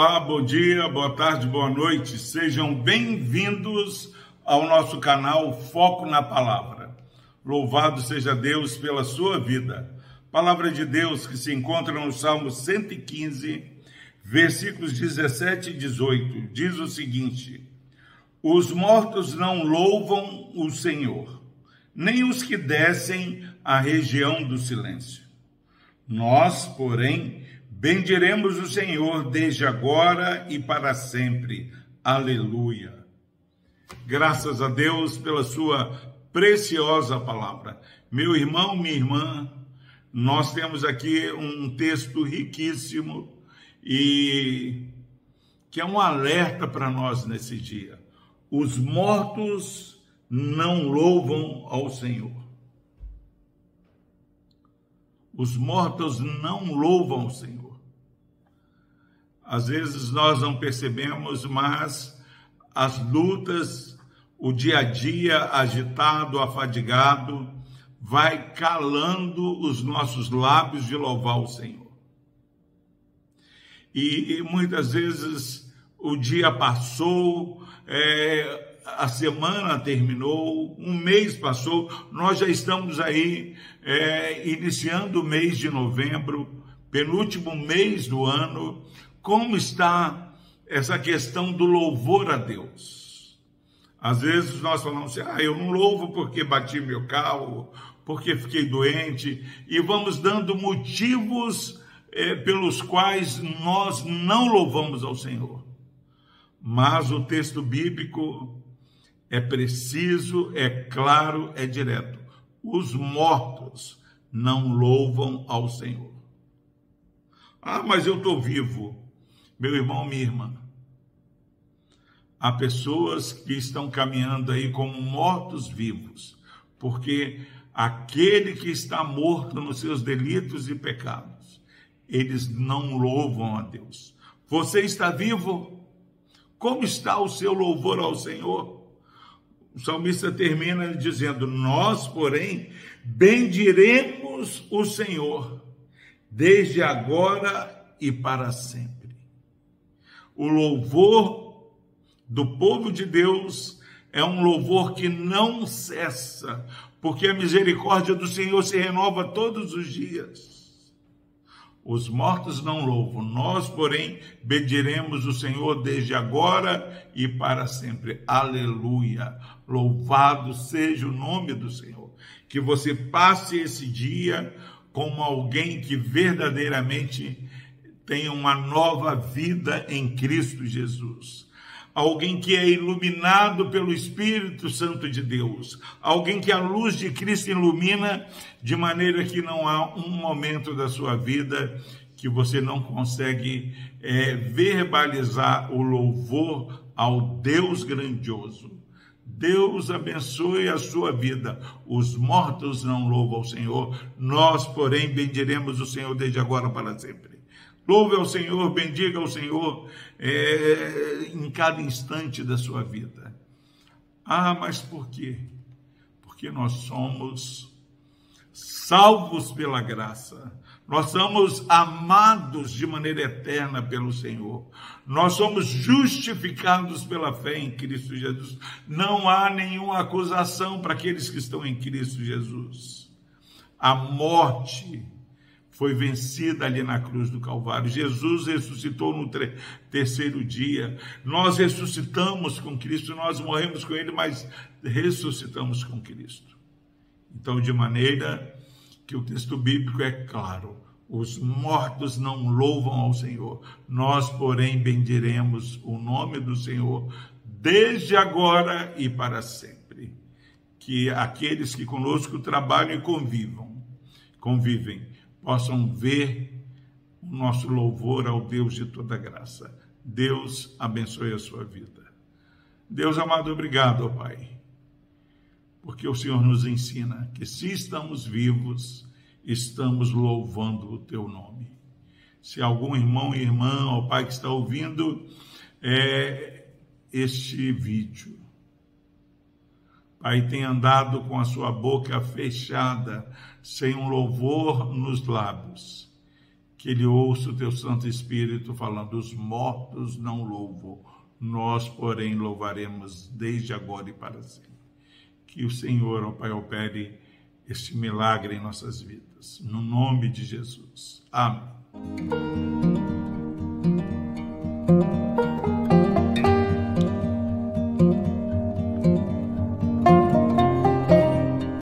Olá, bom dia, boa tarde, boa noite. Sejam bem-vindos ao nosso canal Foco na Palavra. Louvado seja Deus pela sua vida. Palavra de Deus que se encontra no Salmo 115, versículos 17 e 18. Diz o seguinte: Os mortos não louvam o Senhor, nem os que descem à região do silêncio. Nós, porém, Bendiremos o Senhor desde agora e para sempre. Aleluia. Graças a Deus pela sua preciosa palavra. Meu irmão, minha irmã, nós temos aqui um texto riquíssimo e que é um alerta para nós nesse dia. Os mortos não louvam ao Senhor. Os mortos não louvam o Senhor. Às vezes nós não percebemos, mas as lutas, o dia a dia agitado, afadigado, vai calando os nossos lábios de louvar o Senhor. E, e muitas vezes o dia passou, é, a semana terminou, um mês passou, nós já estamos aí é, iniciando o mês de novembro, penúltimo mês do ano, como está essa questão do louvor a Deus. Às vezes nós falamos assim, ah, eu não louvo porque bati meu carro, porque fiquei doente, e vamos dando motivos é, pelos quais nós não louvamos ao Senhor. Mas o texto bíblico é preciso, é claro, é direto. Os mortos não louvam ao Senhor. Ah, mas eu estou vivo. Meu irmão, minha irmã, há pessoas que estão caminhando aí como mortos-vivos, porque aquele que está morto nos seus delitos e pecados, eles não louvam a Deus. Você está vivo? Como está o seu louvor ao Senhor? O salmista termina dizendo: Nós, porém, bendiremos o Senhor, desde agora e para sempre o louvor do povo de Deus é um louvor que não cessa, porque a misericórdia do Senhor se renova todos os dias. Os mortos não louvam, nós, porém, bendiremos o Senhor desde agora e para sempre. Aleluia! Louvado seja o nome do Senhor. Que você passe esse dia como alguém que verdadeiramente tenha uma nova vida em Cristo Jesus. Alguém que é iluminado pelo Espírito Santo de Deus. Alguém que a luz de Cristo ilumina de maneira que não há um momento da sua vida que você não consegue é, verbalizar o louvor ao Deus grandioso. Deus abençoe a sua vida. Os mortos não louvam ao Senhor, nós, porém, bendiremos o Senhor desde agora para sempre. Louve ao Senhor, bendiga ao Senhor é, em cada instante da sua vida. Ah, mas por quê? Porque nós somos salvos pela graça. Nós somos amados de maneira eterna pelo Senhor. Nós somos justificados pela fé em Cristo Jesus. Não há nenhuma acusação para aqueles que estão em Cristo Jesus. A morte foi vencida ali na cruz do Calvário. Jesus ressuscitou no terceiro dia. Nós ressuscitamos com Cristo, nós morremos com Ele, mas ressuscitamos com Cristo. Então, de maneira que o texto bíblico é claro, os mortos não louvam ao Senhor, nós, porém, bendiremos o nome do Senhor desde agora e para sempre. Que aqueles que conosco trabalham e convivam, convivem, possam ver o nosso louvor ao Deus de toda graça. Deus abençoe a sua vida. Deus amado, obrigado, ó Pai, porque o Senhor nos ensina que se estamos vivos, estamos louvando o teu nome. Se algum irmão e irmã, ó Pai, que está ouvindo é, este vídeo, Pai, tem andado com a sua boca fechada, sem um louvor nos lábios. que ele ouça o teu Santo Espírito falando: os mortos não louvam, nós, porém, louvaremos desde agora e para sempre. Que o Senhor, ó Pai, opere este milagre em nossas vidas. No nome de Jesus. Amém.